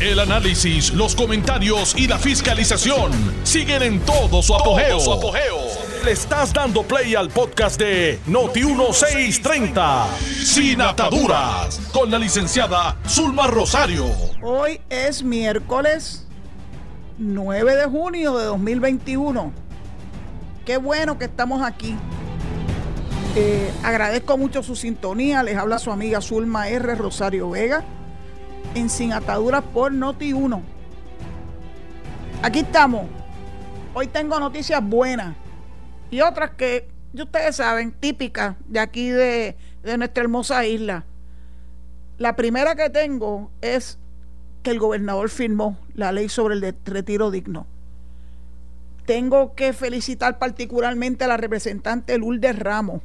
El análisis, los comentarios y la fiscalización siguen en todo su apogeo. Le estás dando play al podcast de Noti1630, Sin Ataduras, con la licenciada Zulma Rosario. Hoy es miércoles 9 de junio de 2021. Qué bueno que estamos aquí. Eh, agradezco mucho su sintonía. Les habla su amiga Zulma R. Rosario Vega en Sin Ataduras por Noti 1. Aquí estamos. Hoy tengo noticias buenas y otras que ustedes saben, típicas de aquí de, de nuestra hermosa isla. La primera que tengo es que el gobernador firmó la ley sobre el retiro digno. Tengo que felicitar particularmente a la representante Lourdes Ramos.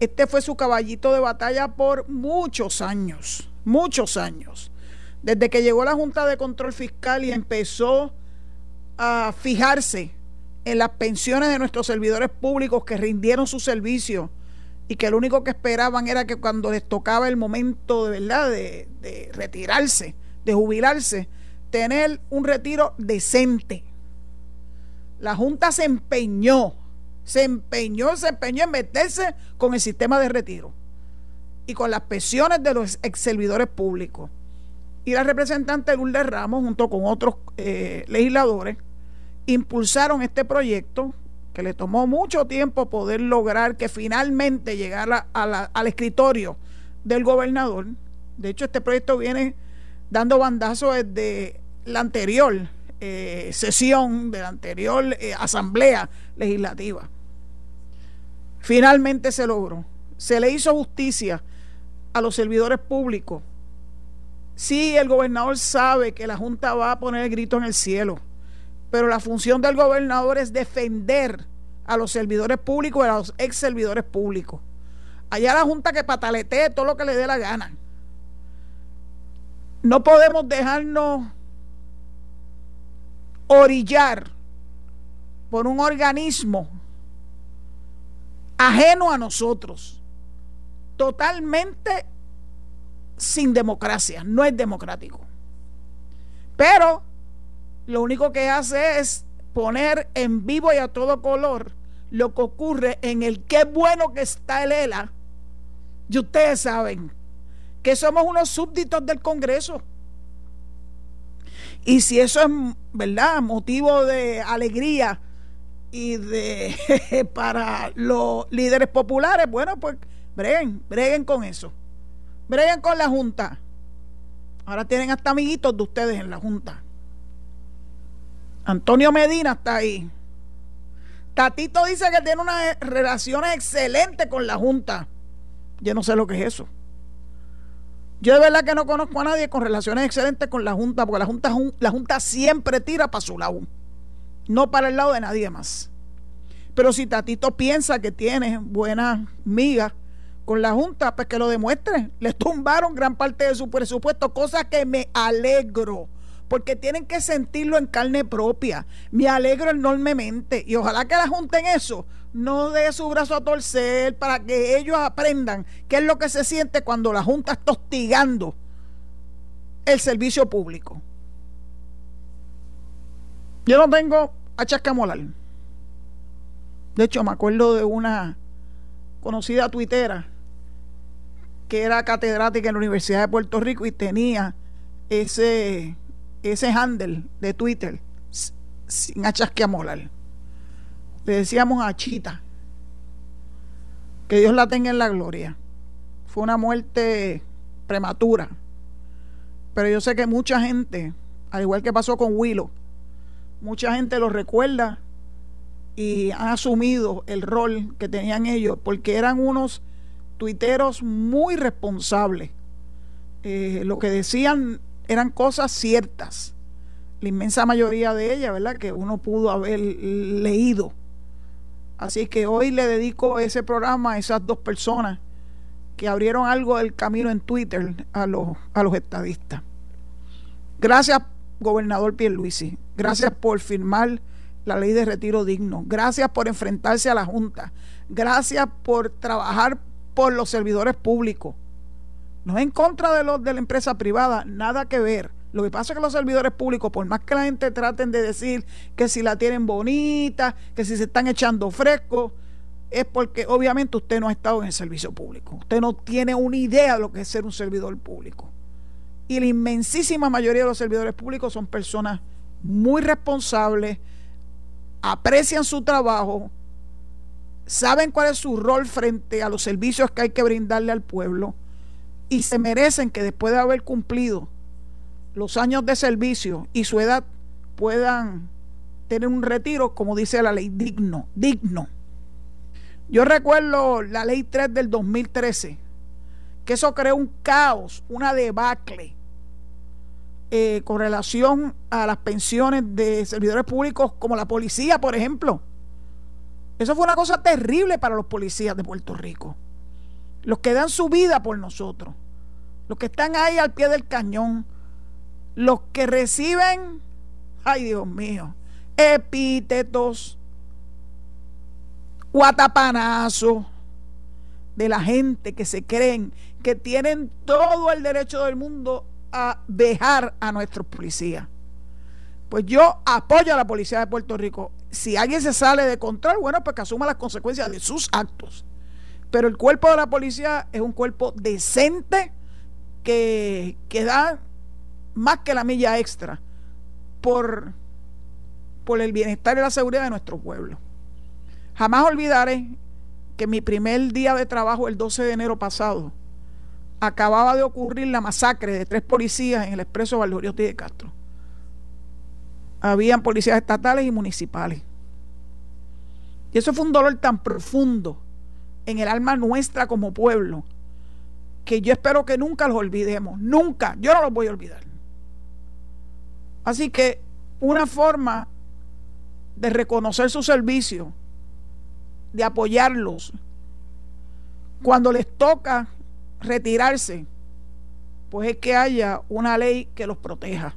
Este fue su caballito de batalla por muchos años, muchos años. Desde que llegó la Junta de Control Fiscal y empezó a fijarse en las pensiones de nuestros servidores públicos que rindieron su servicio y que lo único que esperaban era que cuando les tocaba el momento de verdad de, de retirarse, de jubilarse, tener un retiro decente. La Junta se empeñó, se empeñó, se empeñó en meterse con el sistema de retiro y con las pensiones de los ex servidores públicos y la representante Lourdes Ramos, junto con otros eh, legisladores, impulsaron este proyecto que le tomó mucho tiempo poder lograr que finalmente llegara al escritorio del gobernador. De hecho, este proyecto viene dando bandazo desde la anterior eh, sesión, de la anterior eh, asamblea legislativa. Finalmente se logró. Se le hizo justicia a los servidores públicos Sí, el gobernador sabe que la Junta va a poner el grito en el cielo, pero la función del gobernador es defender a los servidores públicos y a los ex servidores públicos. Allá la Junta que pataletee todo lo que le dé la gana. No podemos dejarnos orillar por un organismo ajeno a nosotros, totalmente sin democracia, no es democrático. Pero lo único que hace es poner en vivo y a todo color lo que ocurre en el qué bueno que está el ELA. Y ustedes saben que somos unos súbditos del Congreso. Y si eso es, ¿verdad?, motivo de alegría y de para los líderes populares, bueno, pues breguen, breguen con eso. Breguen con la Junta. Ahora tienen hasta amiguitos de ustedes en la Junta. Antonio Medina está ahí. Tatito dice que tiene unas relaciones excelentes con la Junta. Yo no sé lo que es eso. Yo de verdad que no conozco a nadie con relaciones excelentes con la Junta, porque la Junta, la junta siempre tira para su lado, no para el lado de nadie más. Pero si Tatito piensa que tiene buenas migas con la Junta, pues que lo demuestre. Les tumbaron gran parte de su presupuesto, cosa que me alegro, porque tienen que sentirlo en carne propia. Me alegro enormemente y ojalá que la Junta en eso no dé su brazo a torcer para que ellos aprendan qué es lo que se siente cuando la Junta está hostigando el servicio público. Yo no tengo a Chascamolar. De hecho, me acuerdo de una conocida tuitera que era catedrática en la Universidad de Puerto Rico y tenía ese, ese handle de Twitter sin achasqueamolar. Le decíamos a Chita. Que Dios la tenga en la gloria. Fue una muerte prematura. Pero yo sé que mucha gente, al igual que pasó con Willow, mucha gente lo recuerda y han asumido el rol que tenían ellos, porque eran unos tuiteros muy responsables. Eh, lo que decían eran cosas ciertas. La inmensa mayoría de ellas, ¿verdad? Que uno pudo haber leído. Así que hoy le dedico ese programa a esas dos personas que abrieron algo del camino en Twitter a los, a los estadistas. Gracias, gobernador Pierluisi. Gracias por firmar la ley de retiro digno. Gracias por enfrentarse a la Junta. Gracias por trabajar por los servidores públicos. No en contra de los de la empresa privada, nada que ver. Lo que pasa es que los servidores públicos, por más que la gente traten de decir que si la tienen bonita, que si se están echando fresco, es porque obviamente usted no ha estado en el servicio público. Usted no tiene una idea de lo que es ser un servidor público. Y la inmensísima mayoría de los servidores públicos son personas muy responsables, aprecian su trabajo, saben cuál es su rol frente a los servicios que hay que brindarle al pueblo y se merecen que después de haber cumplido los años de servicio y su edad puedan tener un retiro, como dice la ley, digno, digno. Yo recuerdo la ley 3 del 2013, que eso creó un caos, una debacle eh, con relación a las pensiones de servidores públicos como la policía, por ejemplo. Eso fue una cosa terrible para los policías de Puerto Rico. Los que dan su vida por nosotros. Los que están ahí al pie del cañón. Los que reciben, ay Dios mío, epítetos, guatapanazos de la gente que se creen que tienen todo el derecho del mundo a dejar a nuestros policías. Pues yo apoyo a la policía de Puerto Rico. Si alguien se sale de control, bueno, pues que asuma las consecuencias de sus actos. Pero el cuerpo de la policía es un cuerpo decente que, que da más que la milla extra por, por el bienestar y la seguridad de nuestro pueblo. Jamás olvidaré que mi primer día de trabajo, el 12 de enero pasado, acababa de ocurrir la masacre de tres policías en el expreso Valdoriotti de Castro. Habían policías estatales y municipales. Y eso fue un dolor tan profundo en el alma nuestra como pueblo que yo espero que nunca los olvidemos. Nunca. Yo no los voy a olvidar. Así que una forma de reconocer su servicio, de apoyarlos, cuando les toca retirarse, pues es que haya una ley que los proteja.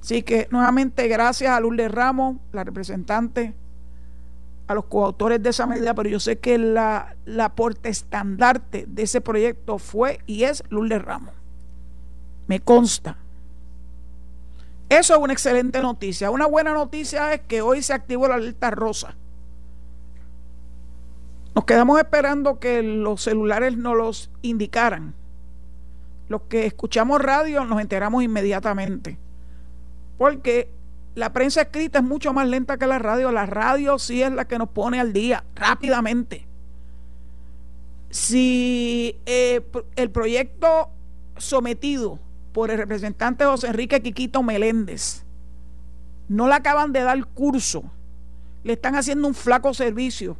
Así que nuevamente gracias a Lourdes Ramos, la representante, a los coautores de esa medida, pero yo sé que la, la estandarte de ese proyecto fue y es Lourdes Ramos. Me consta. Eso es una excelente noticia. Una buena noticia es que hoy se activó la alerta rosa. Nos quedamos esperando que los celulares nos los indicaran. Los que escuchamos radio nos enteramos inmediatamente. Porque la prensa escrita es mucho más lenta que la radio. La radio sí es la que nos pone al día rápidamente. Si eh, el proyecto sometido por el representante José Enrique Quiquito Meléndez no le acaban de dar curso, le están haciendo un flaco servicio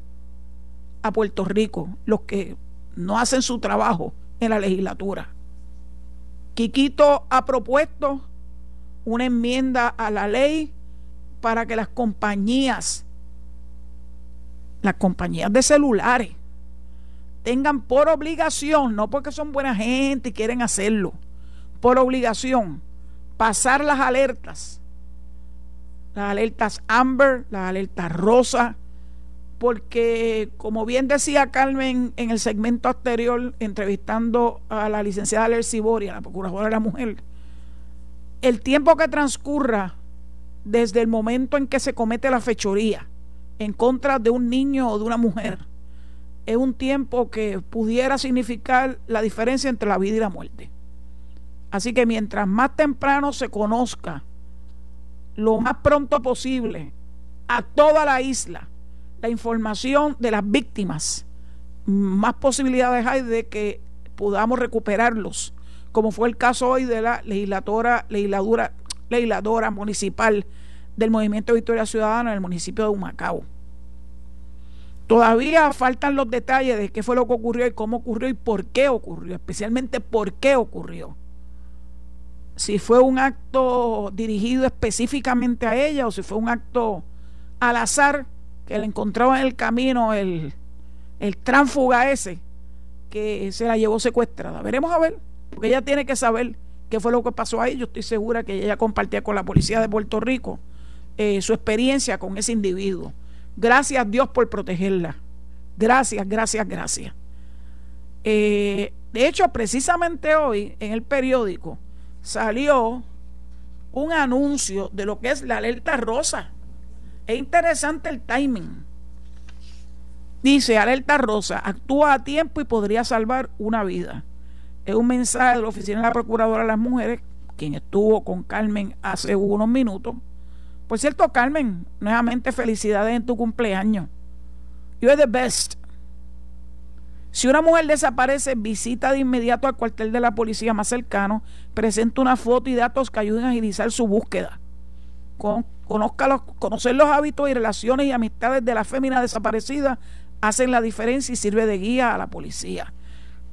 a Puerto Rico los que no hacen su trabajo en la legislatura. Quiquito ha propuesto una enmienda a la ley para que las compañías, las compañías de celulares, tengan por obligación, no porque son buena gente y quieren hacerlo, por obligación, pasar las alertas, las alertas Amber, las alertas Rosa, porque como bien decía Carmen en el segmento anterior, entrevistando a la licenciada Lercy Boria, la procuradora de la mujer, el tiempo que transcurra desde el momento en que se comete la fechoría en contra de un niño o de una mujer es un tiempo que pudiera significar la diferencia entre la vida y la muerte. Así que mientras más temprano se conozca, lo más pronto posible, a toda la isla, la información de las víctimas, más posibilidades hay de que podamos recuperarlos, como fue el caso hoy de la legisladora, legisladora, legisladora municipal del Movimiento Victoria Ciudadana en el municipio de Humacao. Todavía faltan los detalles de qué fue lo que ocurrió y cómo ocurrió y por qué ocurrió, especialmente por qué ocurrió. Si fue un acto dirigido específicamente a ella o si fue un acto al azar que le encontraba en el camino el, el tránfuga ese que se la llevó secuestrada. Veremos a ver, porque ella tiene que saber qué fue lo que pasó ahí. Yo estoy segura que ella compartía con la policía de Puerto Rico eh, su experiencia con ese individuo. Gracias Dios por protegerla. Gracias, gracias, gracias. Eh, de hecho, precisamente hoy en el periódico salió un anuncio de lo que es la alerta rosa. Es interesante el timing. Dice, alerta rosa, actúa a tiempo y podría salvar una vida. Es un mensaje de la Oficina de la Procuradora de las Mujeres, quien estuvo con Carmen hace unos minutos. Por cierto, Carmen, nuevamente felicidades en tu cumpleaños. You're the best. Si una mujer desaparece, visita de inmediato al cuartel de la policía más cercano, presenta una foto y datos que ayuden a agilizar su búsqueda. conozca los, conocer los hábitos y relaciones y amistades de la fémina desaparecida hacen la diferencia y sirve de guía a la policía.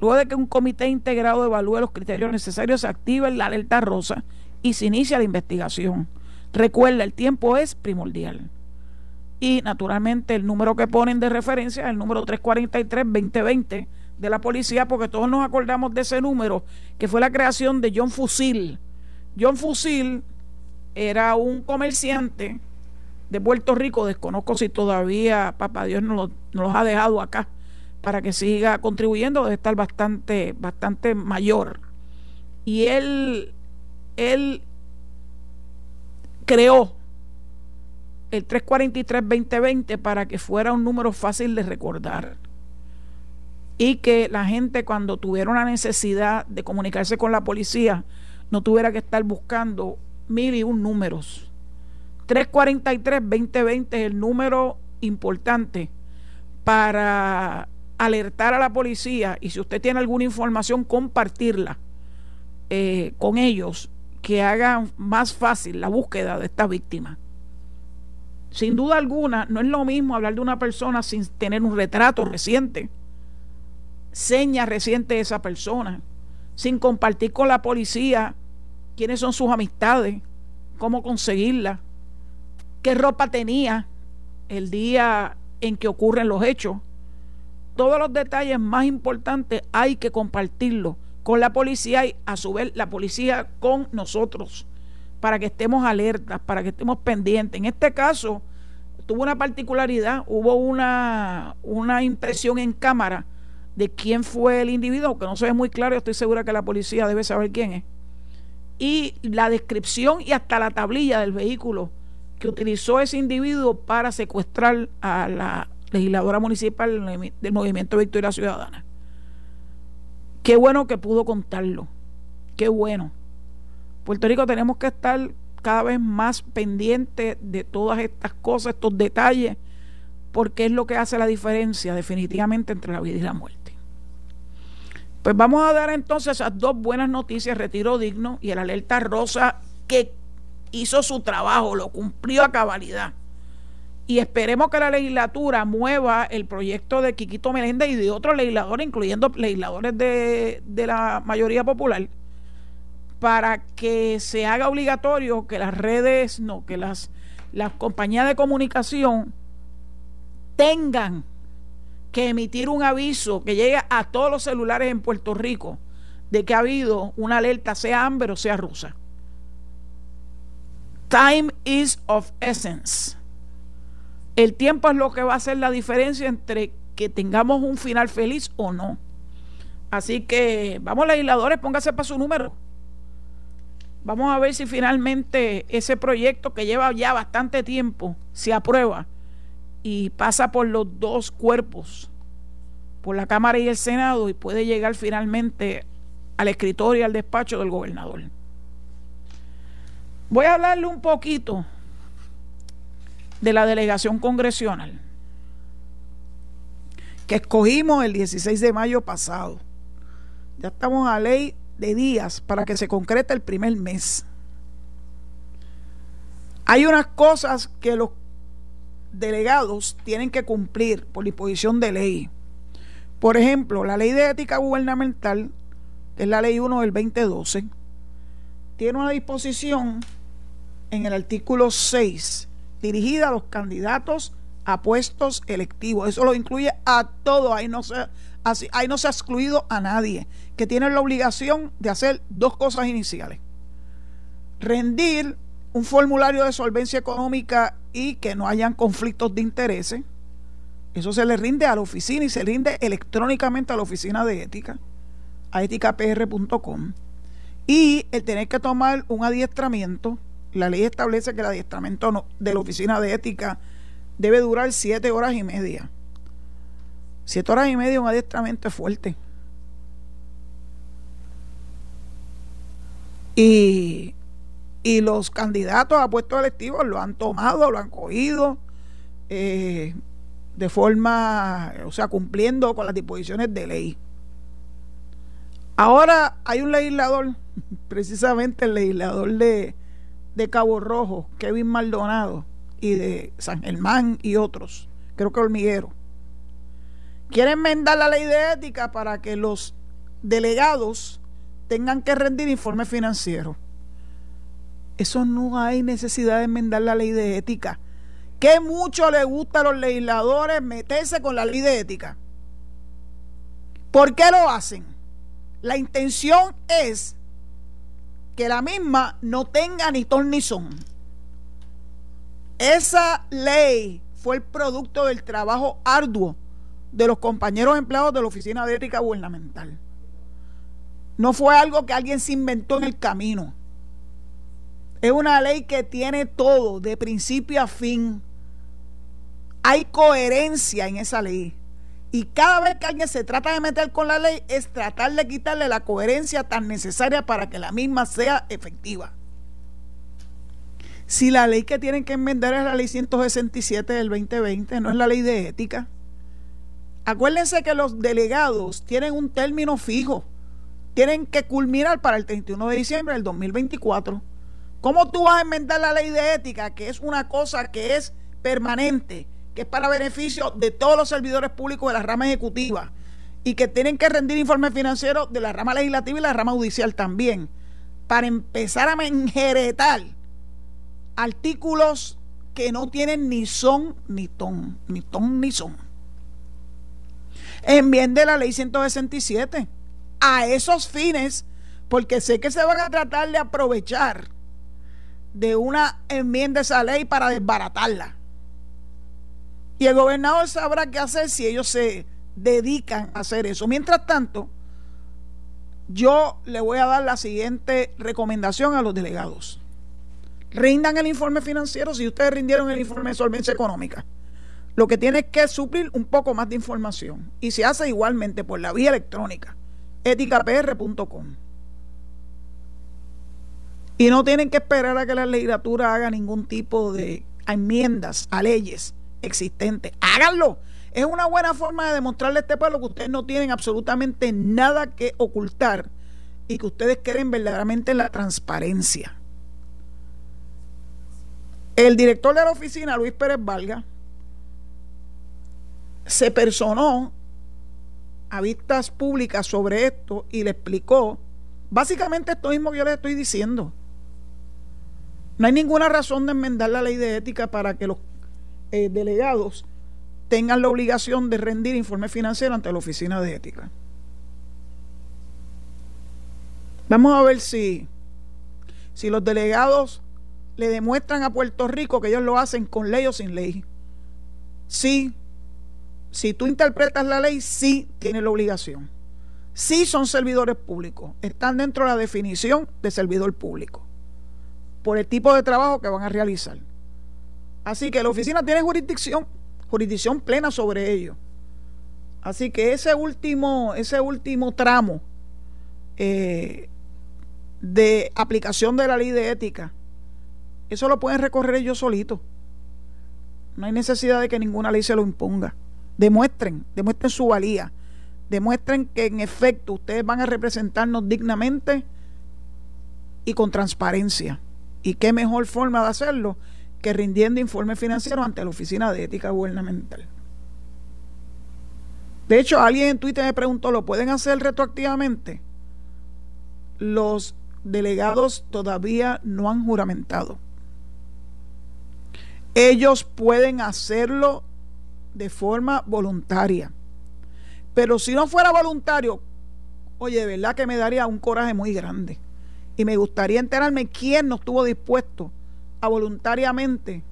Luego de que un comité integrado evalúe los criterios necesarios, se activa la alerta rosa y se inicia la investigación. Recuerda, el tiempo es primordial. Y naturalmente el número que ponen de referencia es el número 343-2020 de la policía, porque todos nos acordamos de ese número, que fue la creación de John Fusil. John Fusil era un comerciante de Puerto Rico, desconozco si todavía Papá Dios nos, los ha dejado acá para que siga contribuyendo, debe estar bastante, bastante mayor. Y él, él creó el 343-2020 para que fuera un número fácil de recordar y que la gente cuando tuviera una necesidad de comunicarse con la policía no tuviera que estar buscando mil y un números. 343-2020 es el número importante para alertar a la policía y si usted tiene alguna información compartirla eh, con ellos que hagan más fácil la búsqueda de esta víctima. Sin duda alguna, no es lo mismo hablar de una persona sin tener un retrato reciente, seña reciente de esa persona, sin compartir con la policía quiénes son sus amistades, cómo conseguirla, qué ropa tenía el día en que ocurren los hechos. Todos los detalles más importantes hay que compartirlos con la policía y a su vez la policía con nosotros para que estemos alertas, para que estemos pendientes. En este caso, tuvo una particularidad, hubo una, una impresión en cámara de quién fue el individuo, que no se ve muy claro, estoy segura que la policía debe saber quién es. Y la descripción y hasta la tablilla del vehículo que utilizó ese individuo para secuestrar a la legisladora municipal del Movimiento Victoria Ciudadana. Qué bueno que pudo contarlo. Qué bueno. Puerto Rico tenemos que estar cada vez más pendiente de todas estas cosas, estos detalles, porque es lo que hace la diferencia definitivamente entre la vida y la muerte. Pues vamos a dar entonces esas dos buenas noticias, retiro digno y el alerta rosa que hizo su trabajo, lo cumplió a cabalidad. Y esperemos que la legislatura mueva el proyecto de Quiquito Meléndez y de otros legisladores, incluyendo legisladores de, de la mayoría popular, para que se haga obligatorio que las redes, no, que las, las compañías de comunicación tengan que emitir un aviso que llegue a todos los celulares en Puerto Rico de que ha habido una alerta, sea Amber o sea rusa. Time is of essence. El tiempo es lo que va a hacer la diferencia entre que tengamos un final feliz o no. Así que vamos legisladores, póngase para su número. Vamos a ver si finalmente ese proyecto que lleva ya bastante tiempo se aprueba y pasa por los dos cuerpos, por la Cámara y el Senado, y puede llegar finalmente al escritorio y al despacho del gobernador. Voy a hablarle un poquito de la delegación congresional que escogimos el 16 de mayo pasado. Ya estamos a ley de días para que se concrete el primer mes. Hay unas cosas que los delegados tienen que cumplir por disposición de ley. Por ejemplo, la ley de ética gubernamental, que es la ley 1 del 2012, tiene una disposición en el artículo 6 dirigida a los candidatos a puestos electivos. Eso lo incluye a todo, ahí no se, ahí no se ha excluido a nadie, que tiene la obligación de hacer dos cosas iniciales. Rendir un formulario de solvencia económica y que no hayan conflictos de intereses. Eso se le rinde a la oficina y se rinde electrónicamente a la oficina de ética, a eticapr.com y el tener que tomar un adiestramiento. La ley establece que el adiestramiento de la oficina de ética debe durar siete horas y media. Siete horas y media un adiestramiento es fuerte. Y, los candidatos a puestos electivos lo han tomado, lo han cogido eh, de forma, o sea, cumpliendo con las disposiciones de ley. Ahora hay un legislador, precisamente el legislador de, de Cabo Rojo, Kevin Maldonado, y de San Germán y otros, creo que Hormiguero, quieren enmendar la ley de ética para que los delegados tengan que rendir informes financieros. Eso no hay necesidad de enmendar la ley de ética. Que mucho le gusta a los legisladores meterse con la ley de ética. ¿Por qué lo hacen? La intención es que la misma no tenga ni ton ni son. Esa ley fue el producto del trabajo arduo de los compañeros empleados de la Oficina de Ética Gubernamental. No fue algo que alguien se inventó en el camino. Es una ley que tiene todo, de principio a fin. Hay coherencia en esa ley. Y cada vez que alguien se trata de meter con la ley es tratar de quitarle la coherencia tan necesaria para que la misma sea efectiva. Si la ley que tienen que enmendar es la ley 167 del 2020, no es la ley de ética. Acuérdense que los delegados tienen un término fijo tienen que culminar para el 31 de diciembre del 2024. ¿Cómo tú vas a enmendar la ley de ética, que es una cosa que es permanente, que es para beneficio de todos los servidores públicos de la rama ejecutiva y que tienen que rendir informes financieros de la rama legislativa y la rama judicial también, para empezar a enjeretar artículos que no tienen ni son ni ton, ni ton ni son. Enmiende la ley 167 a esos fines, porque sé que se van a tratar de aprovechar de una enmienda de esa ley para desbaratarla. Y el gobernador sabrá qué hacer si ellos se dedican a hacer eso. Mientras tanto, yo le voy a dar la siguiente recomendación a los delegados. Rindan el informe financiero si ustedes rindieron el informe de solvencia económica. Lo que tiene es que suplir un poco más de información y se hace igualmente por la vía electrónica eticapr.com. Y no tienen que esperar a que la legislatura haga ningún tipo de enmiendas a leyes existentes. Háganlo. Es una buena forma de demostrarle a este pueblo que ustedes no tienen absolutamente nada que ocultar y que ustedes creen verdaderamente en la transparencia. El director de la oficina, Luis Pérez Valga, se personó a vistas públicas sobre esto y le explicó básicamente esto mismo que yo les estoy diciendo. No hay ninguna razón de enmendar la ley de ética para que los eh, delegados tengan la obligación de rendir informe financiero ante la oficina de ética. Vamos a ver si, si los delegados le demuestran a Puerto Rico que ellos lo hacen con ley o sin ley. Sí, si tú interpretas la ley, sí tiene la obligación. Sí son servidores públicos. Están dentro de la definición de servidor público. Por el tipo de trabajo que van a realizar. Así que la oficina tiene jurisdicción, jurisdicción plena sobre ello. Así que ese último, ese último tramo eh, de aplicación de la ley de ética, eso lo pueden recorrer ellos solitos. No hay necesidad de que ninguna ley se lo imponga. Demuestren, demuestren su valía. Demuestren que en efecto ustedes van a representarnos dignamente y con transparencia. ¿Y qué mejor forma de hacerlo que rindiendo informes financieros ante la Oficina de Ética Gubernamental? De hecho, alguien en Twitter me preguntó, ¿lo pueden hacer retroactivamente? Los delegados todavía no han juramentado. Ellos pueden hacerlo de forma voluntaria. Pero si no fuera voluntario, oye, de verdad que me daría un coraje muy grande. Y me gustaría enterarme quién no estuvo dispuesto a voluntariamente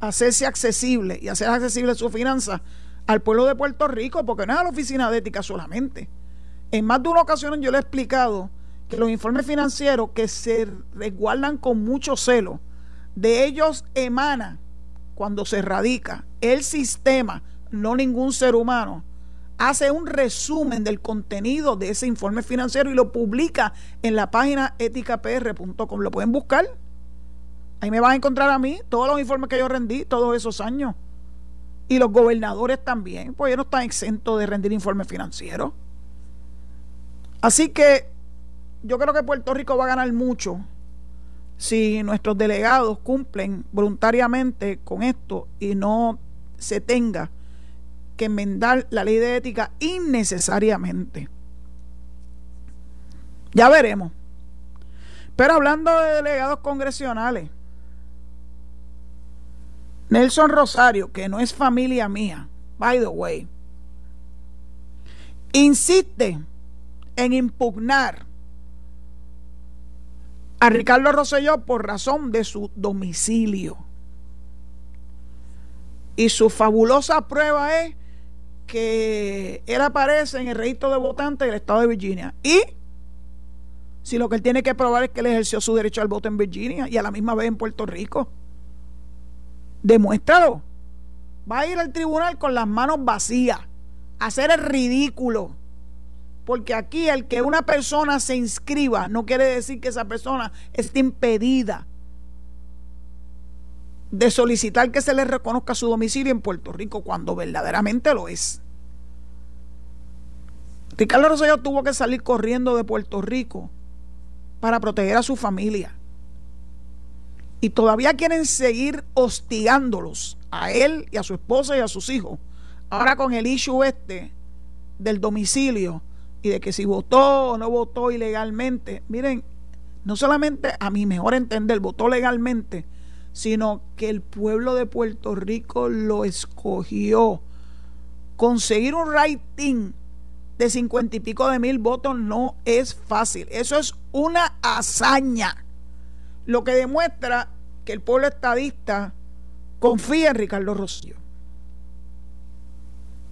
hacerse accesible y hacer accesible su finanza al pueblo de Puerto Rico, porque no es a la oficina de ética solamente. En más de una ocasión yo le he explicado que los informes financieros que se resguardan con mucho celo, de ellos emana cuando se radica el sistema, no ningún ser humano, hace un resumen del contenido de ese informe financiero y lo publica en la página eticapr.com. Lo pueden buscar. Ahí me van a encontrar a mí todos los informes que yo rendí todos esos años. Y los gobernadores también, pues ellos no están exentos de rendir informes financieros. Así que yo creo que Puerto Rico va a ganar mucho si nuestros delegados cumplen voluntariamente con esto y no se tenga que enmendar la ley de ética innecesariamente. Ya veremos. Pero hablando de delegados congresionales, Nelson Rosario, que no es familia mía, by the way, insiste en impugnar a Ricardo Rosselló por razón de su domicilio. Y su fabulosa prueba es que él aparece en el registro de votantes del estado de Virginia. Y si lo que él tiene que probar es que él ejerció su derecho al voto en Virginia y a la misma vez en Puerto Rico, demuéstralo. Va a ir al tribunal con las manos vacías, a hacer el ridículo. Porque aquí el que una persona se inscriba no quiere decir que esa persona esté impedida de solicitar que se le reconozca su domicilio en Puerto Rico cuando verdaderamente lo es. Ricardo Rosselló tuvo que salir corriendo de Puerto Rico para proteger a su familia. Y todavía quieren seguir hostigándolos a él y a su esposa y a sus hijos. Ahora con el issue este del domicilio y de que si votó o no votó ilegalmente. Miren, no solamente a mi mejor entender votó legalmente, sino que el pueblo de Puerto Rico lo escogió. Conseguir un rating de cincuenta y pico de mil votos no es fácil. Eso es una hazaña. Lo que demuestra que el pueblo estadista confía en Ricardo Rocío.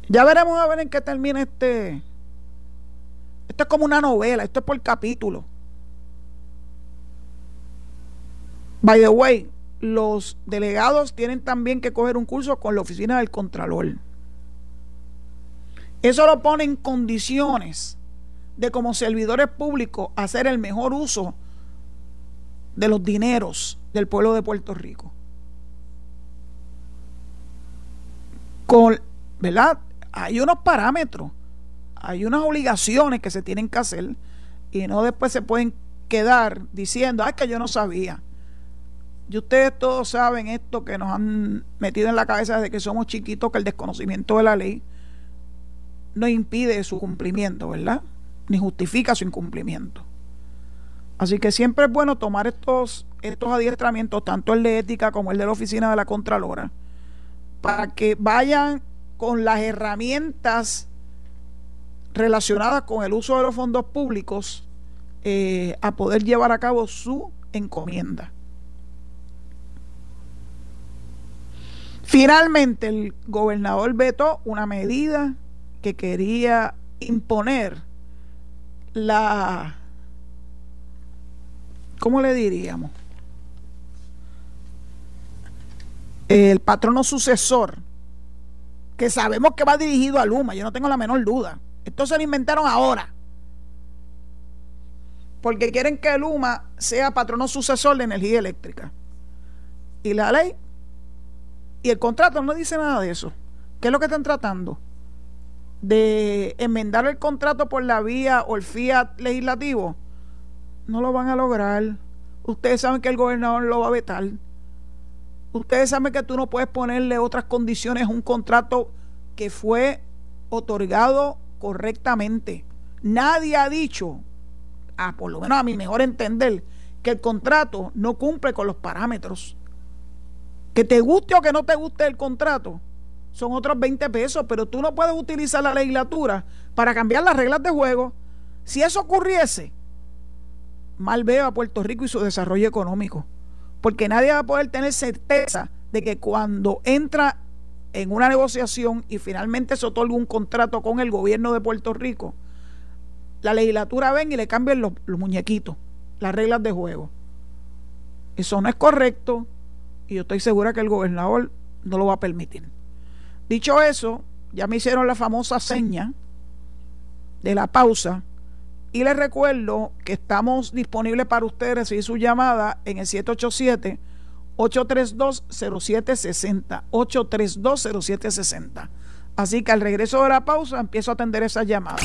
Ya veremos a ver en qué termina este. Esto es como una novela, esto es por capítulo. By the way, los delegados tienen también que coger un curso con la oficina del Contralor. Eso lo pone en condiciones de como servidores públicos hacer el mejor uso de los dineros del pueblo de Puerto Rico. Con, ¿verdad? Hay unos parámetros, hay unas obligaciones que se tienen que hacer y no después se pueden quedar diciendo, ay, que yo no sabía. Y ustedes todos saben esto que nos han metido en la cabeza desde que somos chiquitos, que el desconocimiento de la ley no impide su cumplimiento, ¿verdad? Ni justifica su incumplimiento. Así que siempre es bueno tomar estos, estos adiestramientos, tanto el de ética como el de la oficina de la Contralora, para que vayan con las herramientas relacionadas con el uso de los fondos públicos eh, a poder llevar a cabo su encomienda. Finalmente, el gobernador vetó una medida que quería imponer la, ¿cómo le diríamos? El patrono sucesor, que sabemos que va dirigido a Luma, yo no tengo la menor duda. Esto se lo inventaron ahora. Porque quieren que Luma sea patrono sucesor de energía eléctrica. Y la ley y el contrato no dice nada de eso. ¿Qué es lo que están tratando? de enmendar el contrato por la vía o el fiat legislativo, no lo van a lograr. Ustedes saben que el gobernador lo va a vetar. Ustedes saben que tú no puedes ponerle otras condiciones a un contrato que fue otorgado correctamente. Nadie ha dicho, ah, por lo menos a mi mejor entender, que el contrato no cumple con los parámetros. Que te guste o que no te guste el contrato, son otros 20 pesos, pero tú no puedes utilizar la legislatura para cambiar las reglas de juego. Si eso ocurriese, mal veo a Puerto Rico y su desarrollo económico, porque nadie va a poder tener certeza de que cuando entra en una negociación y finalmente se otorga un contrato con el gobierno de Puerto Rico, la legislatura venga y le cambien los, los muñequitos, las reglas de juego. Eso no es correcto y yo estoy segura que el gobernador no lo va a permitir. Dicho eso, ya me hicieron la famosa seña de la pausa y les recuerdo que estamos disponibles para ustedes recibir su llamada en el 787 832-0760. 832-0760. Así que al regreso de la pausa empiezo a atender esas llamadas.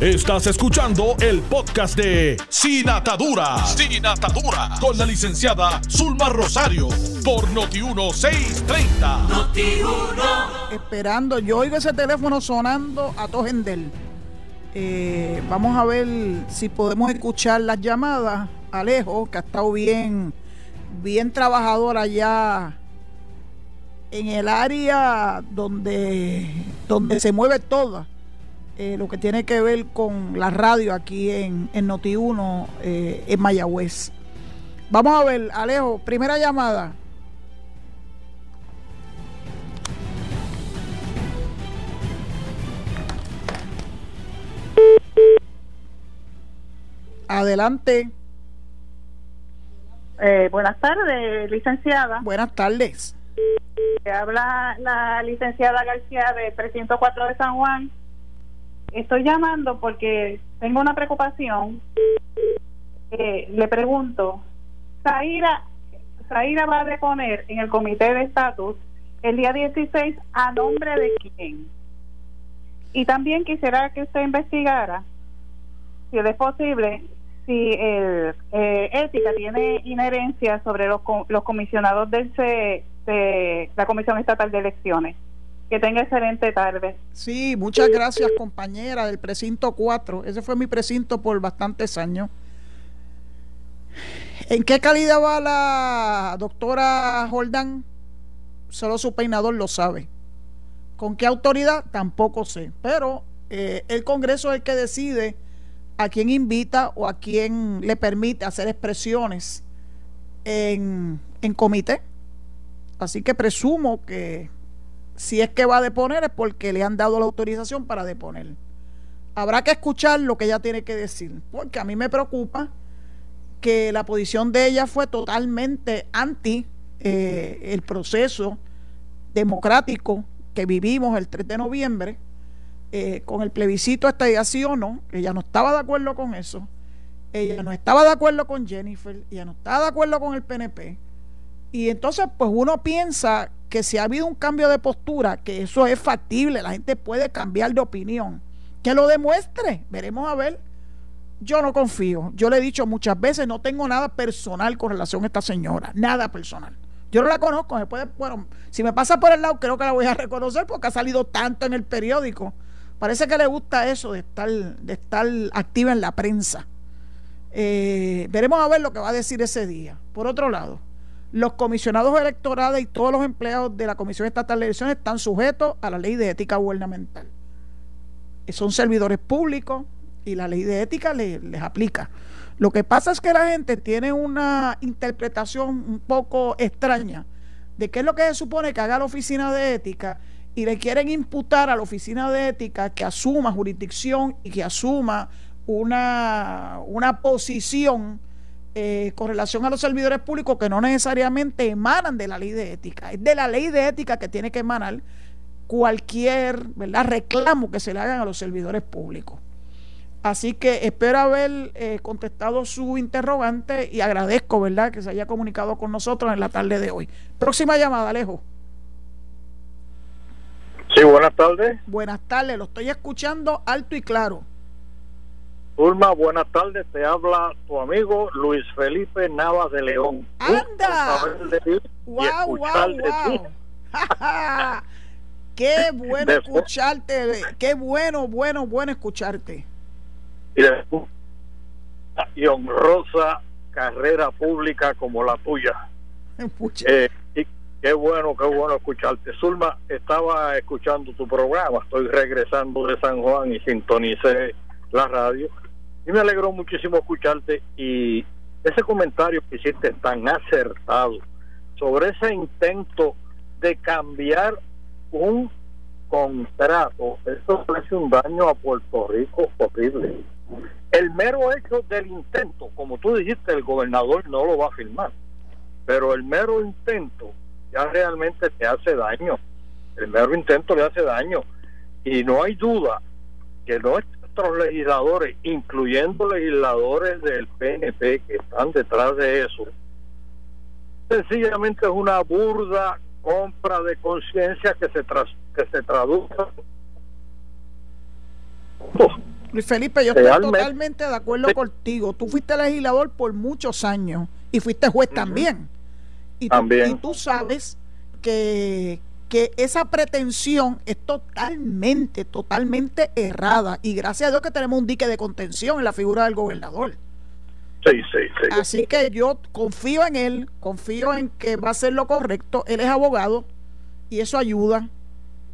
Estás escuchando el podcast de Sin Atadura. Sin Atadura. Con la licenciada Zulma Rosario. Por Noti1630. Noti Esperando. Yo oigo ese teléfono sonando a Tojendel. Eh, vamos a ver si podemos escuchar las llamadas. Alejo, que ha estado bien bien trabajador allá en el área donde, donde se mueve todo eh, lo que tiene que ver con la radio aquí en, en Noti1 eh, en Mayagüez. Vamos a ver, Alejo, primera llamada. Adelante. Eh, buenas tardes, licenciada. Buenas tardes. habla la licenciada García de 304 de San Juan. Estoy llamando porque tengo una preocupación. Eh, le pregunto, Zaira, Zaira va a deponer en el comité de estatus el día 16 a nombre de quién. Y también quisiera que usted investigara, si es posible, si el, eh, ética tiene inherencia sobre los, los comisionados del C, de la Comisión Estatal de Elecciones. Que tenga excelente tarde. Sí, muchas gracias compañera del precinto 4. Ese fue mi precinto por bastantes años. ¿En qué calidad va la doctora Jordan? Solo su peinador lo sabe. ¿Con qué autoridad? Tampoco sé. Pero eh, el Congreso es el que decide a quién invita o a quién le permite hacer expresiones en, en comité. Así que presumo que si es que va a deponer es porque le han dado la autorización para deponer. Habrá que escuchar lo que ella tiene que decir, porque a mí me preocupa que la posición de ella fue totalmente anti eh, el proceso democrático que vivimos el 3 de noviembre eh, con el plebiscito esta idea sí o no, ella no estaba de acuerdo con eso, ella no estaba de acuerdo con Jennifer, ella no estaba de acuerdo con el PNP. Y entonces, pues uno piensa que si ha habido un cambio de postura, que eso es factible, la gente puede cambiar de opinión, que lo demuestre, veremos a ver. Yo no confío, yo le he dicho muchas veces, no tengo nada personal con relación a esta señora, nada personal. Yo no la conozco, bueno, si me pasa por el lado, creo que la voy a reconocer porque ha salido tanto en el periódico Parece que le gusta eso de estar, de estar activa en la prensa. Eh, veremos a ver lo que va a decir ese día. Por otro lado, los comisionados electorales y todos los empleados de la Comisión Estatal de Elecciones están sujetos a la ley de ética gubernamental. Son servidores públicos y la ley de ética les, les aplica. Lo que pasa es que la gente tiene una interpretación un poco extraña de qué es lo que se supone que haga la oficina de ética y le quieren imputar a la oficina de ética que asuma jurisdicción y que asuma una, una posición eh, con relación a los servidores públicos que no necesariamente emanan de la ley de ética. Es de la ley de ética que tiene que emanar cualquier ¿verdad? reclamo que se le hagan a los servidores públicos. Así que espero haber eh, contestado su interrogante y agradezco ¿verdad? que se haya comunicado con nosotros en la tarde de hoy. Próxima llamada, Alejo. Sí, buenas tardes. Buenas tardes, lo estoy escuchando alto y claro. Ulma, buenas tardes. Te habla tu amigo Luis Felipe Navas de León. ¡Anda! ¡Wow, wow, wow! ¡Qué bueno escucharte! ¡Qué bueno, bueno, bueno escucharte! Y honrosa carrera pública como la tuya. Eh, Qué bueno, qué bueno escucharte. Zulma, estaba escuchando tu programa, estoy regresando de San Juan y sintonicé la radio y me alegró muchísimo escucharte y ese comentario que hiciste tan acertado sobre ese intento de cambiar un contrato, eso hace un daño a Puerto Rico horrible. El mero hecho del intento, como tú dijiste, el gobernador no lo va a firmar, pero el mero intento ya realmente te hace daño. El mero intento le hace daño. Y no hay duda que nuestros legisladores, incluyendo legisladores del PNP que están detrás de eso, sencillamente es una burda compra de conciencia que se que se traduce Luis Felipe, yo estoy totalmente de acuerdo contigo. Tú fuiste legislador por muchos años y fuiste juez también. Y también. y tú sabes que, que esa pretensión es totalmente, totalmente errada. Y gracias a Dios que tenemos un dique de contención en la figura del gobernador. Sí, sí, sí. Así que yo confío en él, confío en que va a ser lo correcto. Él es abogado y eso ayuda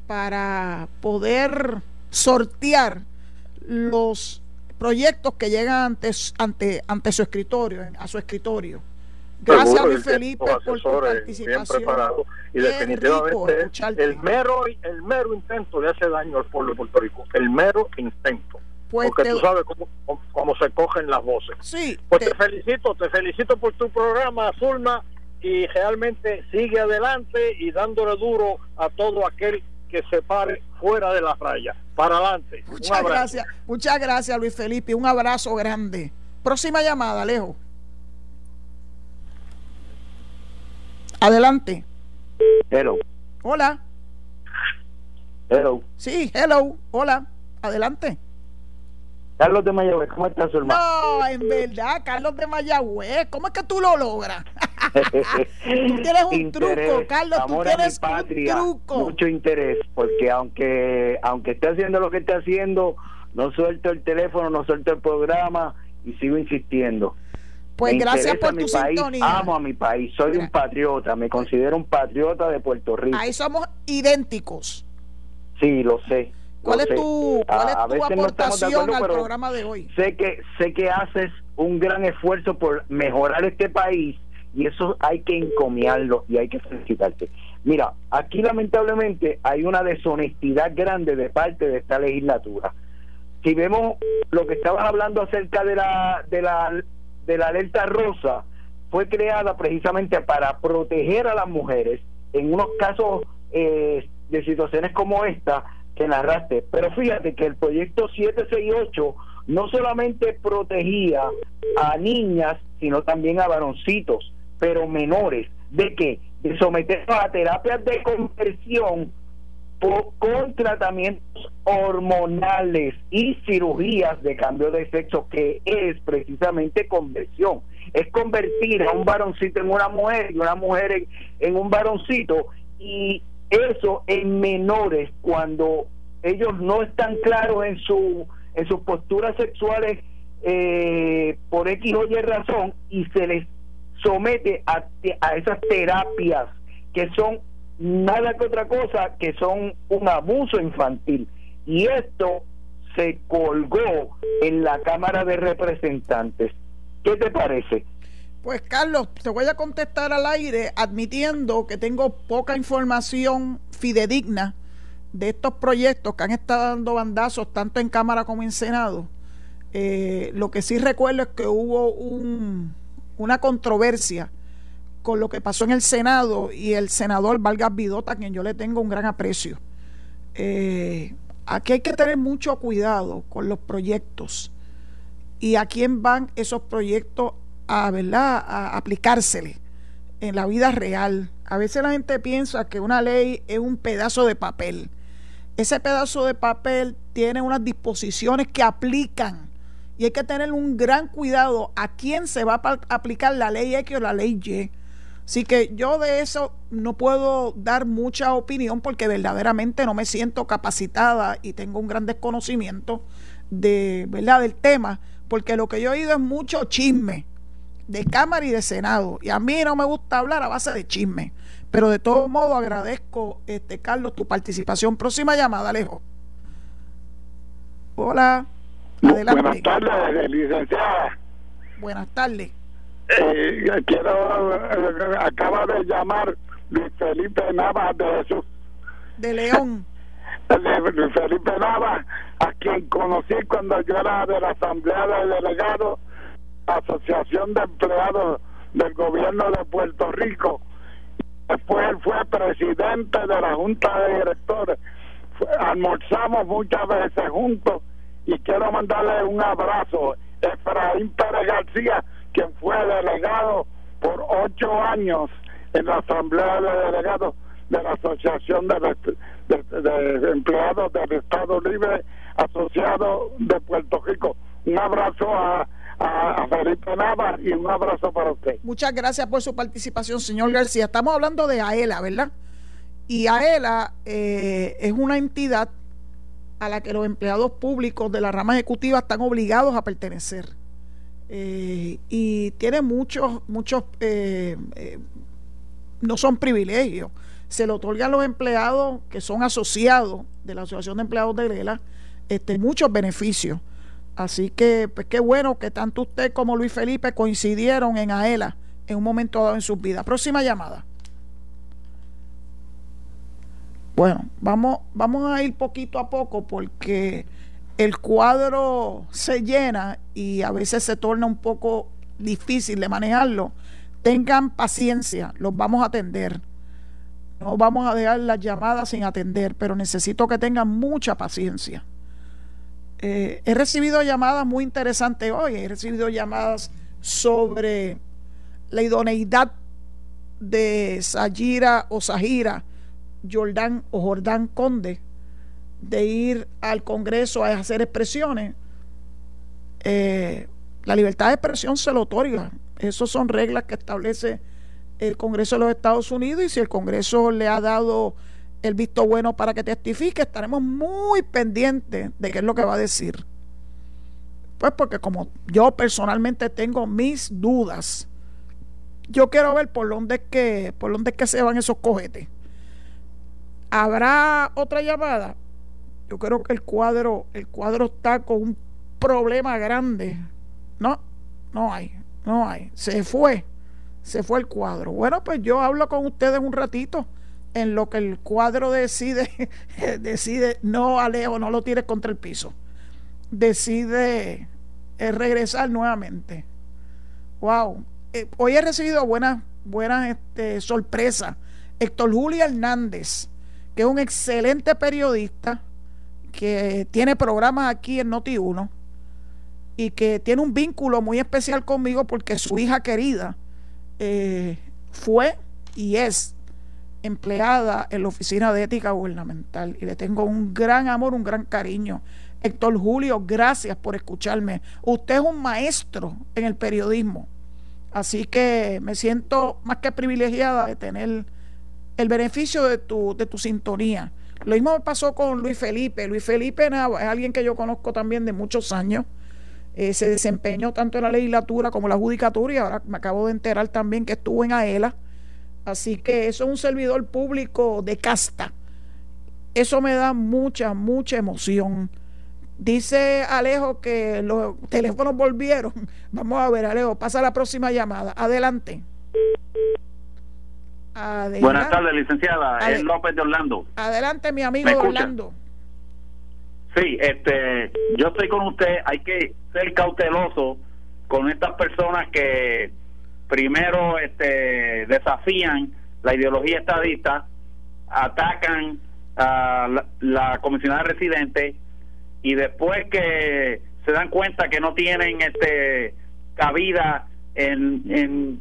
para poder sortear los proyectos que llegan ante, ante, ante su escritorio, a su escritorio. Gracias, Luis Felipe, por tu participación. y definitivamente el mero, el mero intento le hace daño al pueblo de Puerto Rico. El mero intento. Pues porque tú sabes cómo, cómo, se cogen las voces. Sí. Pues te... felicito, te felicito por tu programa, Zulma, y realmente sigue adelante y dándole duro a todo aquel que se pare fuera de la raya. Para adelante. Muchas gracias, muchas gracias Luis Felipe, un abrazo grande. Próxima llamada, Alejo. Adelante. Hello. Hola. Hello. Sí, hello. Hola. Adelante. Carlos de Mayagüez, ¿cómo estás, hermano? No, en verdad, Carlos de Mayagüez, ¿cómo es que tú lo logras? tú tienes un truco, Carlos, tú tienes un truco. Mucho interés, porque aunque aunque esté haciendo lo que esté haciendo, no suelto el teléfono, no suelto el programa y sigo insistiendo. Pues gracias por tu país, sintonía. Amo a mi país, soy un patriota, me considero un patriota de Puerto Rico. Ahí somos idénticos. Sí, lo sé. ¿Cuál es tu, aportación al programa de hoy? Sé que, sé que haces un gran esfuerzo por mejorar este país y eso hay que encomiarlo y hay que felicitarte. Mira, aquí lamentablemente hay una deshonestidad grande de parte de esta legislatura. Si vemos lo que estaban hablando acerca de la, de la, de la alerta rosa, fue creada precisamente para proteger a las mujeres en unos casos eh, de situaciones como esta, que narraste. Pero fíjate que el proyecto 768 no solamente protegía a niñas, sino también a varoncitos, pero menores. ¿De qué? De someterlos a terapias de conversión con tratamientos hormonales y cirugías de cambio de sexo, que es precisamente conversión. Es convertir a un varoncito en una mujer y una mujer en, un varoncito y eso en menores cuando ellos no están claros en su en sus posturas sexuales eh, por X o Y razón y se les somete a, a esas terapias que son nada que otra cosa que son un abuso infantil y esto se colgó en la Cámara de Representantes. ¿Qué te parece? Pues Carlos, te voy a contestar al aire admitiendo que tengo poca información fidedigna de estos proyectos que han estado dando bandazos tanto en Cámara como en Senado. Eh, lo que sí recuerdo es que hubo un, una controversia con lo que pasó en el Senado y el senador Vargas Vidota, a quien yo le tengo un gran aprecio. Eh, aquí hay que tener mucho cuidado con los proyectos y a quién van esos proyectos a, ¿verdad? a aplicársele en la vida real. A veces la gente piensa que una ley es un pedazo de papel. Ese pedazo de papel tiene unas disposiciones que aplican y hay que tener un gran cuidado a quién se va a aplicar la ley X o la ley Y. Así que yo de eso no puedo dar mucha opinión porque verdaderamente no me siento capacitada y tengo un gran desconocimiento de, ¿verdad? del tema, porque lo que yo he oído es mucho chisme de Cámara y de Senado. Y a mí no me gusta hablar a base de chisme. Pero de todo modo agradezco, este Carlos, tu participación. Próxima llamada, Alejo. Hola. Adelante. Buenas tardes, licenciada. Buenas tardes. Eh, quiero, eh, acaba de llamar Luis Felipe Navas de Jesús. De León. Luis Felipe Nava, a quien conocí cuando yo era de la Asamblea de Delegados, Asociación de Empleados del Gobierno de Puerto Rico. Después él fue presidente de la Junta de Directores. almorzamos muchas veces juntos y quiero mandarle un abrazo. Efraín Pérez García, quien fue delegado por ocho años en la Asamblea de Delegados de la Asociación de, Empleados del Estado Libre Asociado de Puerto Rico. Un abrazo a, Felipe Nava y un abrazo para usted. Muchas gracias por su participación, señor García. Estamos hablando de AELA, ¿verdad? Y AELA eh, es una entidad a la que los empleados públicos de la rama ejecutiva están obligados a pertenecer. Eh, y tiene muchos, muchos, eh, no son privilegios se le otorga a los empleados que son asociados de la Asociación de Empleados de Lela este, muchos beneficios. Así que, pues qué bueno que tanto usted como Luis Felipe coincidieron en AELA en un momento dado en sus vidas. Próxima llamada. Bueno, vamos, vamos a ir poquito a poco porque el cuadro se llena y a veces se torna un poco difícil de manejarlo. Tengan paciencia, los vamos a atender. No vamos a dejar las llamadas sin atender, pero necesito que tengan mucha paciencia. Eh, he recibido llamadas muy interesantes hoy, he recibido llamadas sobre la idoneidad de Sayira o Sahira Jordán o Jordán Conde de ir al Congreso a hacer expresiones. Eh, la libertad de expresión se lo otorga. Esas son reglas que establece el Congreso de los Estados Unidos y si el Congreso le ha dado el visto bueno para que testifique, estaremos muy pendientes de qué es lo que va a decir. Pues porque como yo personalmente tengo mis dudas, yo quiero ver por dónde es que, por dónde es que se van esos cohetes. ¿Habrá otra llamada? Yo creo que el cuadro, el cuadro está con un problema grande. No, no hay, no hay. Se fue se fue el cuadro. Bueno, pues yo hablo con ustedes un ratito en lo que el cuadro decide, decide, no Alejo, no lo tires contra el piso. Decide eh, regresar nuevamente. Wow. Eh, hoy he recibido buenas, buenas este, sorpresas. Héctor Julio Hernández, que es un excelente periodista, que tiene programas aquí en Noti1 y que tiene un vínculo muy especial conmigo porque su hija querida eh, fue y es empleada en la Oficina de Ética Gubernamental y le tengo un gran amor, un gran cariño. Héctor Julio, gracias por escucharme. Usted es un maestro en el periodismo, así que me siento más que privilegiada de tener el beneficio de tu, de tu sintonía. Lo mismo pasó con Luis Felipe. Luis Felipe es alguien que yo conozco también de muchos años eh, se desempeñó tanto en la legislatura como en la judicatura y ahora me acabo de enterar también que estuvo en AELA. Así que eso es un servidor público de casta. Eso me da mucha, mucha emoción. Dice Alejo que los teléfonos volvieron. Vamos a ver, Alejo, pasa la próxima llamada. Adelante. Buenas tardes, licenciada. es López de Orlando. Adelante, mi amigo de Orlando. Sí, este, yo estoy con usted. Hay que ser cauteloso con estas personas que primero este, desafían la ideología estadista, atacan a la, la comisionada residente y después que se dan cuenta que no tienen este cabida en, en,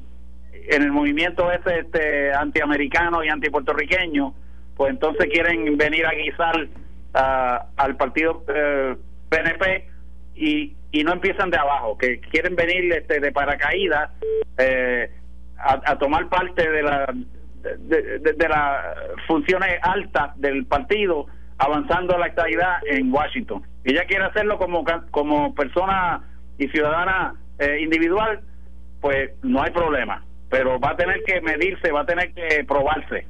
en el movimiento ese este, antiamericano y antipuertorriqueño, pues entonces quieren venir a guisar al partido PNP eh, y, y no empiezan de abajo, que quieren venir este, de paracaídas eh, a, tomar parte de la de, las funciones altas del partido avanzando la actualidad en Washington. Ella quiere hacerlo como, como persona y ciudadana eh, individual, pues no hay problema, pero va a tener que medirse, va a tener que probarse.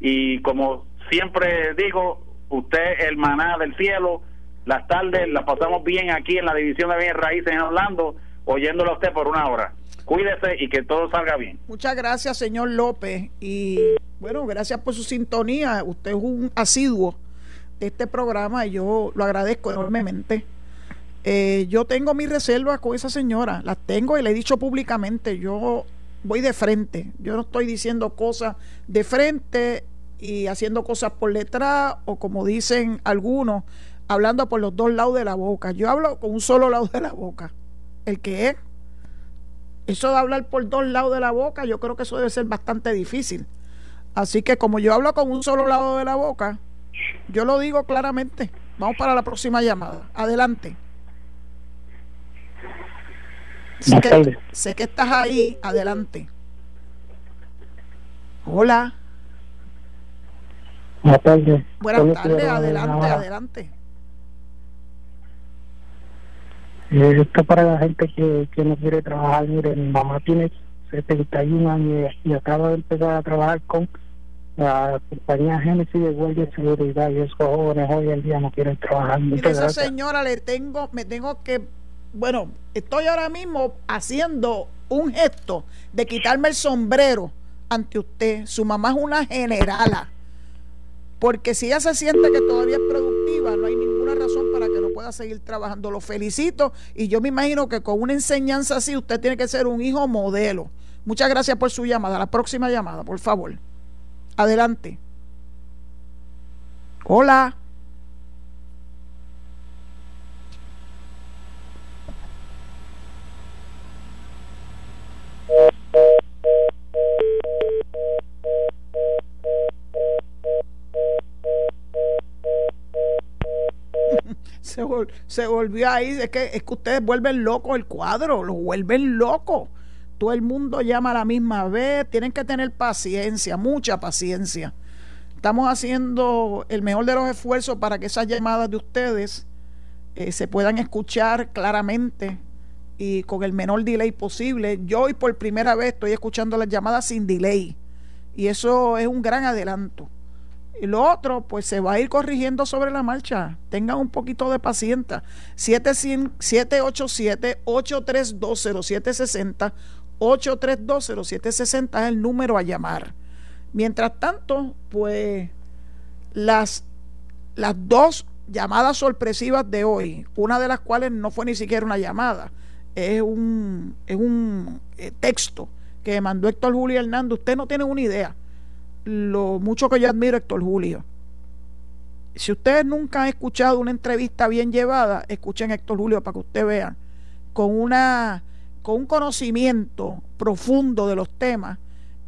y como siempre digo, usted el del cielo, las tardes las pasamos bien aquí en la división de bienes raíces en Orlando, oyéndolo a usted por una hora. Cuídese y que todo salga bien. Muchas gracias, señor López. Y bueno, gracias por su sintonía. Usted es un asiduo de este programa y yo lo agradezco enormemente. Eh, yo tengo mis reservas con esa señora, las tengo y le he dicho públicamente, yo voy de frente, yo no estoy diciendo cosas de frente y haciendo cosas por detrás o como dicen algunos, hablando por los dos lados de la boca. Yo hablo con un solo lado de la boca, el que es. Eso de hablar por dos lados de la boca, yo creo que eso debe ser bastante difícil. Así que como yo hablo con un solo lado de la boca, yo lo digo claramente. Vamos para la próxima llamada. Adelante. Sé que, sé que estás ahí. Adelante. Hola. Buenas tardes. Buenas tardes. Adelante, adelante. Eh, esto para la gente que, que no quiere trabajar. Mire, mi mamá tiene 71 años y acaba de empezar a trabajar con la compañía Génesis de Guardia de Seguridad y esos jóvenes hoy en día no quieren trabajar. Y esa señora le tengo, me tengo que, bueno, estoy ahora mismo haciendo un gesto de quitarme el sombrero ante usted. Su mamá es una generala. Porque si ella se siente que todavía es productiva, no hay ninguna razón para que no pueda seguir trabajando. Lo felicito y yo me imagino que con una enseñanza así usted tiene que ser un hijo modelo. Muchas gracias por su llamada. La próxima llamada, por favor. Adelante. Hola. Se, volvió ahí. Es que, es que ustedes vuelven loco el cuadro, lo vuelven loco. Todo el mundo llama a la misma vez. Tienen que tener paciencia, mucha paciencia. Estamos haciendo el mejor de los esfuerzos para que esas llamadas de ustedes eh, se puedan escuchar claramente y con el menor delay posible. Yo hoy por primera vez estoy escuchando las llamadas sin delay y eso es un gran adelanto. Y lo otro, pues se va a ir corrigiendo sobre la marcha. Tengan un poquito de paciencia. 787-832-0760. 832-0760 es el número a llamar. Mientras tanto, pues las, las dos llamadas sorpresivas de hoy, una de las cuales no fue ni siquiera una llamada, es un, es un eh, texto que mandó Héctor Julio Hernández. Usted no tiene una idea lo mucho que yo admiro a Héctor Julio. Si ustedes nunca han escuchado una entrevista bien llevada, escuchen a Héctor Julio para que ustedes vean con una con un conocimiento profundo de los temas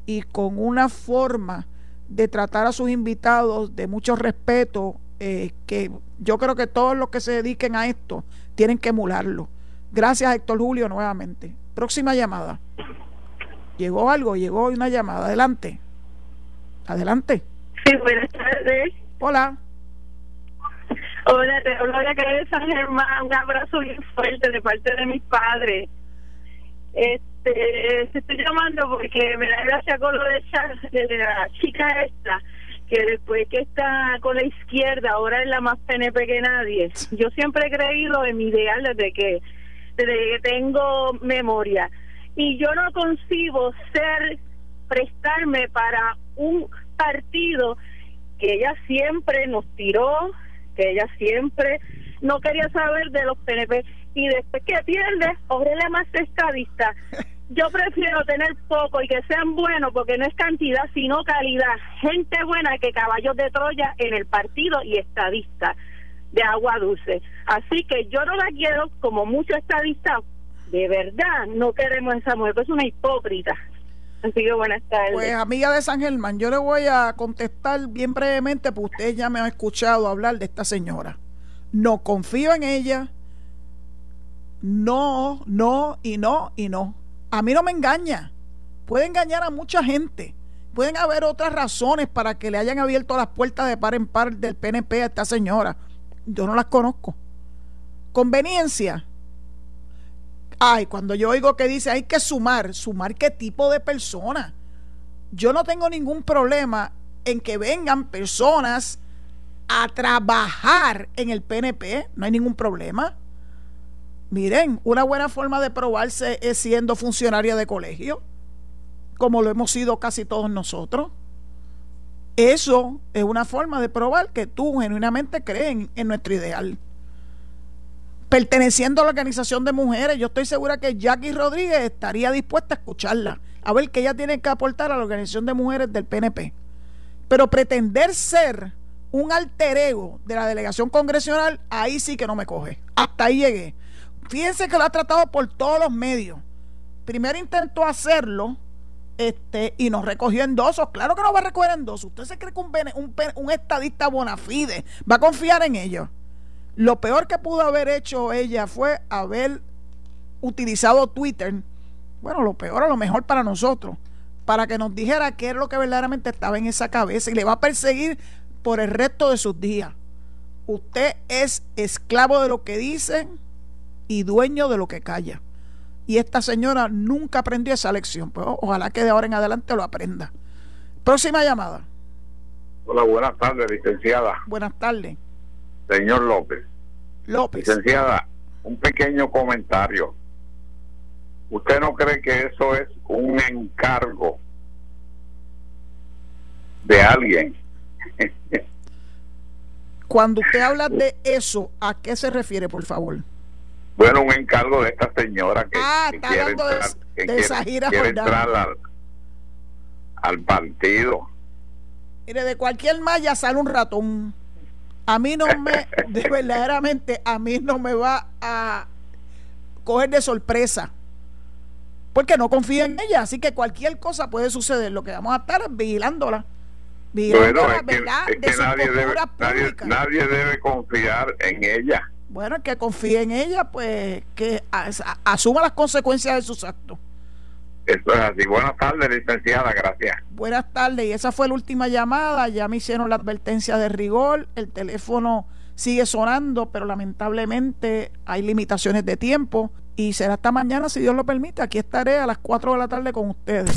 y con una forma de tratar a sus invitados de mucho respeto eh, que yo creo que todos los que se dediquen a esto tienen que emularlo. Gracias Héctor Julio nuevamente. Próxima llamada. Llegó algo, llegó una llamada. Adelante. Adelante. Sí, buenas tardes. Hola. Hola, te hablo de acá de San Germán. Un abrazo bien fuerte de parte de mis padres. Este, te estoy llamando porque me da gracia con lo de, de la chica esta, que después que está con la izquierda, ahora es la más PNP que nadie. Yo siempre he creído en mi ideal desde que, desde que tengo memoria. Y yo no concibo ser, prestarme para un partido que ella siempre nos tiró, que ella siempre no quería saber de los PNP y después que pierde, la más estadista. Yo prefiero tener poco y que sean buenos porque no es cantidad sino calidad. Gente buena que caballos de Troya en el partido y estadista de agua dulce. Así que yo no la quiero como muchos estadistas. De verdad, no queremos esa mujer, es una hipócrita. Buenas tardes. Pues amiga de San Germán, yo le voy a contestar bien brevemente, porque usted ya me ha escuchado hablar de esta señora. No confío en ella. No, no y no y no. A mí no me engaña. Puede engañar a mucha gente. Pueden haber otras razones para que le hayan abierto las puertas de par en par del PNP a esta señora. Yo no las conozco. Conveniencia Ay, cuando yo oigo que dice hay que sumar, sumar qué tipo de persona. Yo no tengo ningún problema en que vengan personas a trabajar en el PNP, no hay ningún problema. Miren, una buena forma de probarse es siendo funcionaria de colegio, como lo hemos sido casi todos nosotros. Eso es una forma de probar que tú genuinamente crees en, nuestro ideal. Perteneciendo a la organización de mujeres, yo estoy segura que Jackie Rodríguez estaría dispuesta a escucharla, a ver qué ella tiene que aportar a la organización de mujeres del PNP. Pero pretender ser un alter ego de la delegación congresional, ahí sí que no me coge. Hasta ahí llegué. Fíjense que lo ha tratado por todos los medios. Primero intentó hacerlo este, y nos recogió endosos. Claro que no va a recoger endosos. ¿Usted se cree que un, un, un estadista bona fide va a confiar en ellos? Lo peor que pudo haber hecho ella fue haber utilizado Twitter. Bueno, lo peor o lo mejor para nosotros. Para que nos dijera qué es lo que verdaderamente estaba en esa cabeza. Y le va a perseguir por el resto de sus días. Usted es esclavo de lo que dicen y dueño de lo que calla. Y esta señora nunca aprendió esa lección. Pues ojalá que de ahora en adelante lo aprenda. Próxima llamada. Hola, buenas tardes, licenciada. Buenas tardes. Señor López. López. Licenciada, un pequeño comentario. ¿Usted no cree que eso es un encargo de alguien? Cuando usted habla de eso, ¿a qué se refiere, por favor? Bueno, un encargo de esta señora que, ah, quiere entrar, al, partido. Mire, de cualquier malla sale un ratón. A mí no me, de verdaderamente, a mí no me va a coger de sorpresa. Porque no confío en ella. Así que cualquier cosa puede suceder. Lo que vamos a estar es vigilándola. Vigilándola, es verdad, de nadie, debe, nadie debe confiar en ella bueno, el que confíe en ella, pues que asuma las consecuencias de sus actos. Eso es así. Buenas tardes, licenciada, gracias. Buenas tardes, y esa fue la última llamada. Ya me hicieron la advertencia de rigor. El teléfono sigue sonando, pero lamentablemente hay limitaciones de tiempo. Y será hasta mañana, si Dios lo permite. Aquí estaré a las 4 de la tarde con ustedes.